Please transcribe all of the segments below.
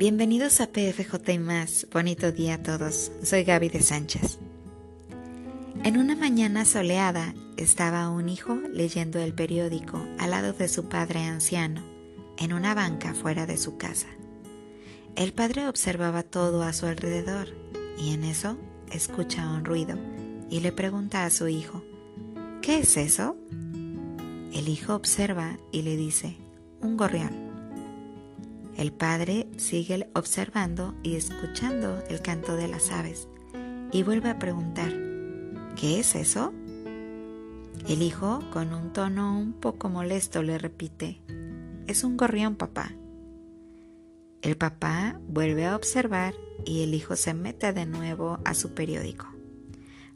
Bienvenidos a PFJ más. Bonito día a todos. Soy Gaby de Sánchez. En una mañana soleada estaba un hijo leyendo el periódico al lado de su padre anciano, en una banca fuera de su casa. El padre observaba todo a su alrededor y en eso escucha un ruido y le pregunta a su hijo, ¿qué es eso? El hijo observa y le dice, un gorrión. El padre sigue observando y escuchando el canto de las aves y vuelve a preguntar, ¿qué es eso? El hijo, con un tono un poco molesto, le repite, es un gorrión, papá. El papá vuelve a observar y el hijo se mete de nuevo a su periódico.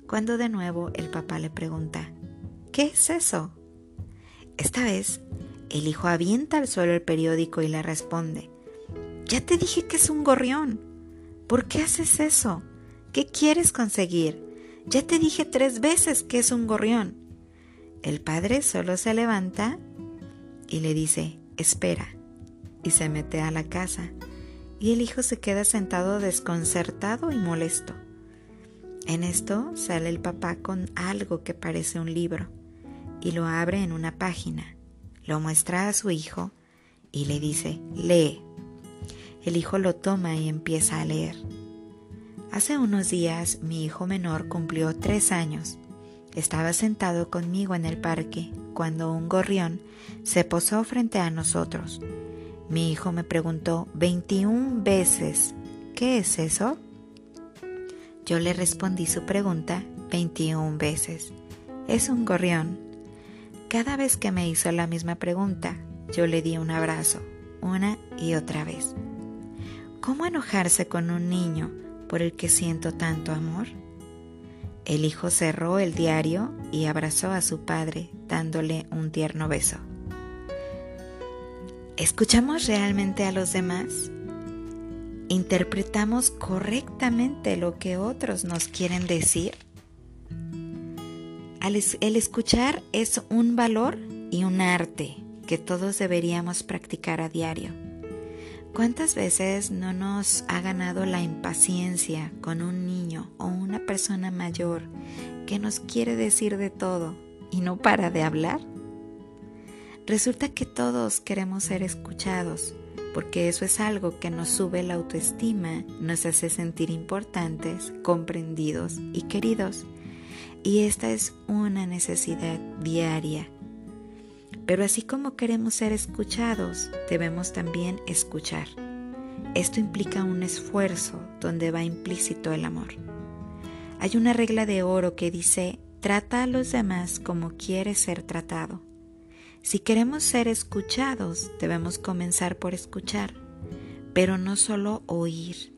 Cuando de nuevo el papá le pregunta, ¿qué es eso? Esta vez, el hijo avienta al suelo el periódico y le responde, ya te dije que es un gorrión. ¿Por qué haces eso? ¿Qué quieres conseguir? Ya te dije tres veces que es un gorrión. El padre solo se levanta y le dice, espera, y se mete a la casa, y el hijo se queda sentado desconcertado y molesto. En esto sale el papá con algo que parece un libro, y lo abre en una página, lo muestra a su hijo y le dice, lee. El hijo lo toma y empieza a leer. Hace unos días mi hijo menor cumplió tres años. Estaba sentado conmigo en el parque cuando un gorrión se posó frente a nosotros. Mi hijo me preguntó 21 veces, ¿qué es eso? Yo le respondí su pregunta 21 veces. Es un gorrión. Cada vez que me hizo la misma pregunta, yo le di un abrazo, una y otra vez. ¿Cómo enojarse con un niño por el que siento tanto amor? El hijo cerró el diario y abrazó a su padre dándole un tierno beso. ¿Escuchamos realmente a los demás? ¿Interpretamos correctamente lo que otros nos quieren decir? El escuchar es un valor y un arte que todos deberíamos practicar a diario. ¿Cuántas veces no nos ha ganado la impaciencia con un niño o una persona mayor que nos quiere decir de todo y no para de hablar? Resulta que todos queremos ser escuchados, porque eso es algo que nos sube la autoestima, nos hace sentir importantes, comprendidos y queridos. Y esta es una necesidad diaria pero así como queremos ser escuchados, debemos también escuchar. Esto implica un esfuerzo donde va implícito el amor. Hay una regla de oro que dice, trata a los demás como quieres ser tratado. Si queremos ser escuchados, debemos comenzar por escuchar, pero no solo oír.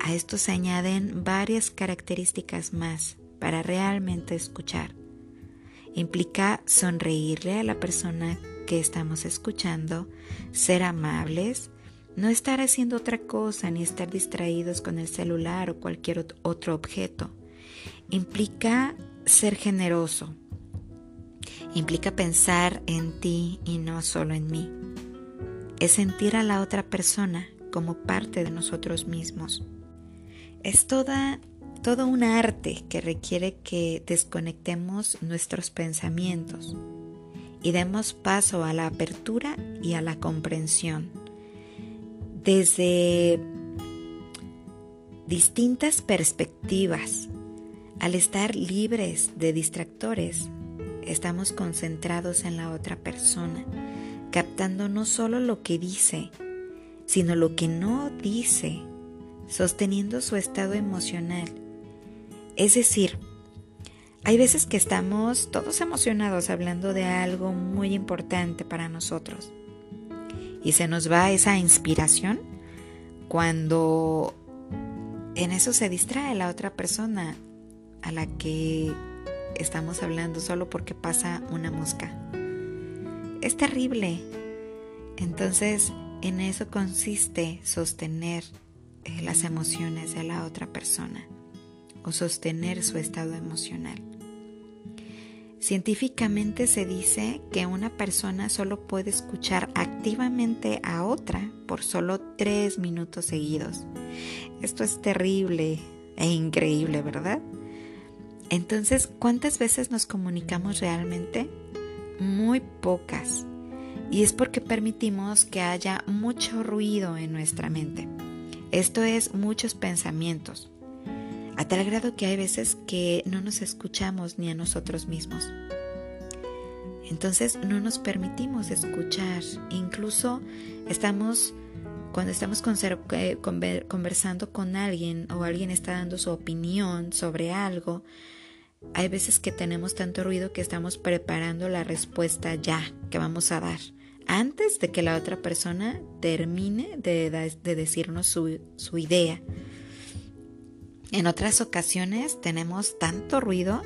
A esto se añaden varias características más para realmente escuchar implica sonreírle a la persona que estamos escuchando, ser amables, no estar haciendo otra cosa ni estar distraídos con el celular o cualquier otro objeto. Implica ser generoso. Implica pensar en ti y no solo en mí. Es sentir a la otra persona como parte de nosotros mismos. Es toda todo un arte que requiere que desconectemos nuestros pensamientos y demos paso a la apertura y a la comprensión. Desde distintas perspectivas, al estar libres de distractores, estamos concentrados en la otra persona, captando no solo lo que dice, sino lo que no dice, sosteniendo su estado emocional es decir, hay veces que estamos todos emocionados hablando de algo muy importante para nosotros y se nos va esa inspiración cuando en eso se distrae la otra persona a la que estamos hablando solo porque pasa una mosca. Es terrible. Entonces, en eso consiste sostener eh, las emociones de la otra persona o sostener su estado emocional. Científicamente se dice que una persona solo puede escuchar activamente a otra por solo tres minutos seguidos. Esto es terrible e increíble, ¿verdad? Entonces, ¿cuántas veces nos comunicamos realmente? Muy pocas. Y es porque permitimos que haya mucho ruido en nuestra mente. Esto es muchos pensamientos, a tal grado que hay veces que no nos escuchamos ni a nosotros mismos. Entonces no nos permitimos escuchar, incluso cuando estamos eh, conversando con alguien o alguien está dando su opinión sobre algo, hay veces que tenemos tanto ruido que estamos preparando la respuesta ya que vamos a dar antes de que la otra persona termine de, decirnos su idea. En otras ocasiones tenemos tanto ruido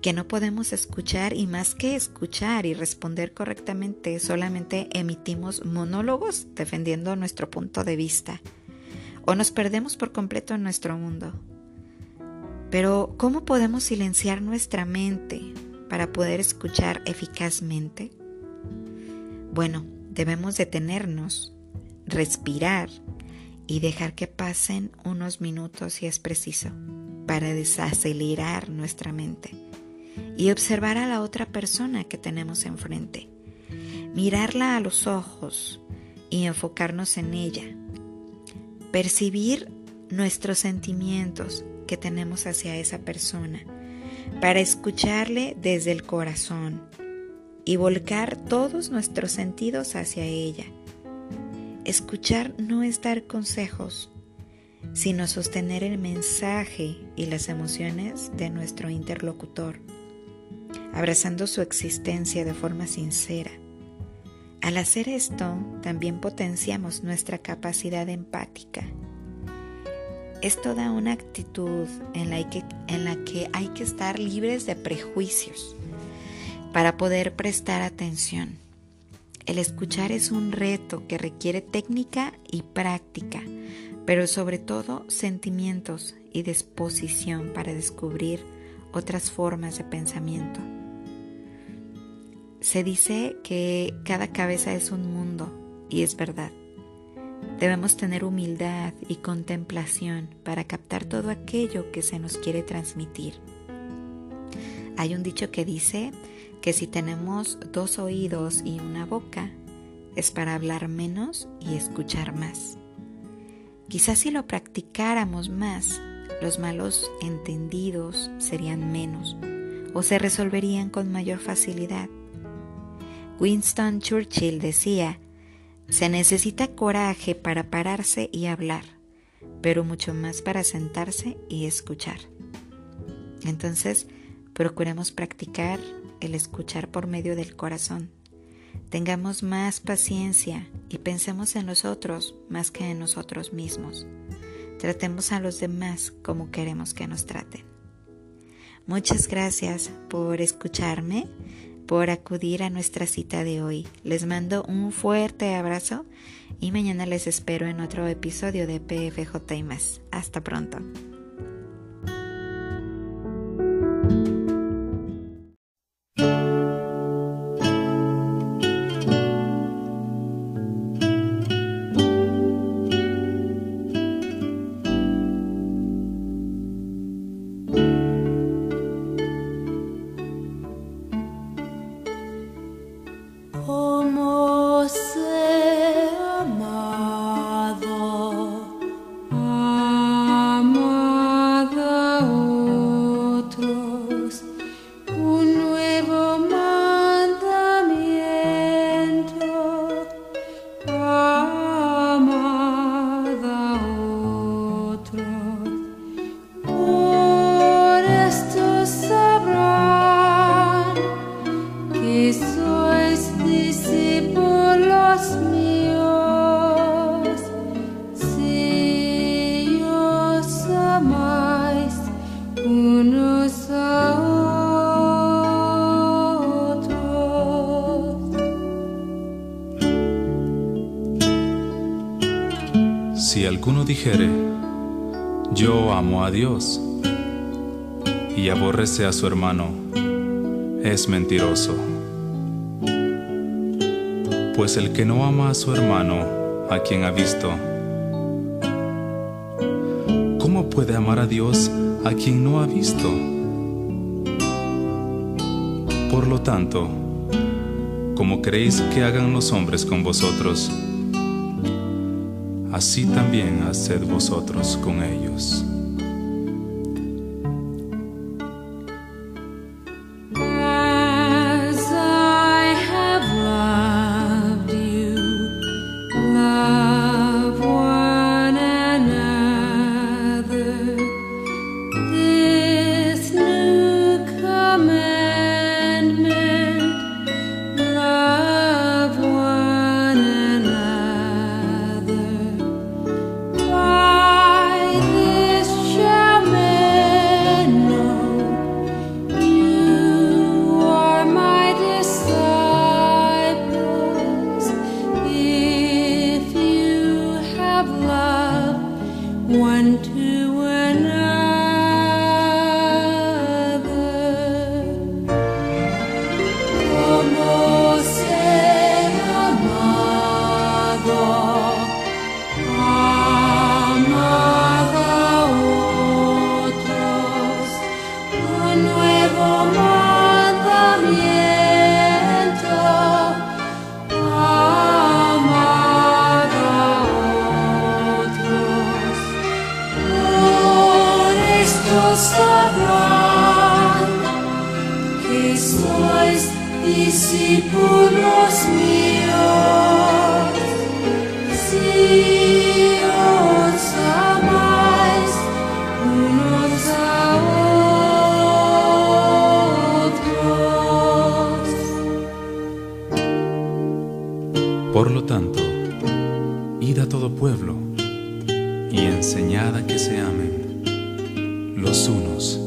que no podemos escuchar y más que escuchar y responder correctamente, solamente emitimos monólogos defendiendo nuestro punto de vista o nos perdemos por completo en nuestro mundo. Pero, ¿cómo podemos silenciar nuestra mente para poder escuchar eficazmente? Bueno, debemos detenernos, respirar y dejar que pasen unos minutos si es preciso para desacelerar nuestra mente y observar a la otra persona que tenemos enfrente, mirarla a los ojos y enfocarnos en ella, percibir nuestros sentimientos que tenemos hacia esa persona, para escucharle desde el corazón y volcar todos nuestros sentidos hacia ella Escuchar no es dar consejos, sino sostener el mensaje y las emociones de nuestro interlocutor, abrazando su existencia de forma sincera. Al hacer esto, también potenciamos nuestra capacidad empática. Es toda una actitud en la, que, en la que hay que estar libres de prejuicios para poder prestar atención el escuchar es un reto que requiere técnica y práctica, pero sobre todo sentimientos y disposición para descubrir otras formas de pensamiento. Se dice que cada cabeza es un mundo y es verdad. Debemos tener humildad y contemplación para captar todo aquello que se nos quiere transmitir. Hay un dicho que dice que si tenemos dos oídos y una boca, es para hablar menos y escuchar más. Quizás si lo practicáramos más, los malos entendidos serían menos o se resolverían con mayor facilidad. Winston Churchill decía, se necesita coraje para pararse y hablar, pero mucho más para sentarse y escuchar. Entonces, procuremos practicar el escuchar por medio del corazón. Tengamos más paciencia y pensemos en los otros más que en nosotros mismos. Tratemos a los demás como queremos que nos traten. Muchas gracias por escucharme, por acudir a nuestra cita de hoy. Les mando un fuerte abrazo y mañana les espero en otro episodio de PFJ y más. Hasta pronto. 哦莫。Si alguno dijere, yo amo a Dios, y aborrece a su hermano, es mentiroso. Pues el que no ama a su hermano, a quien ha visto, ¿cómo puede amar a Dios a quien no ha visto? Por lo tanto, como queréis que hagan los hombres con vosotros, así también haced vosotros con ellos. Por lo tanto, id a todo pueblo y enseñad a que se amen los unos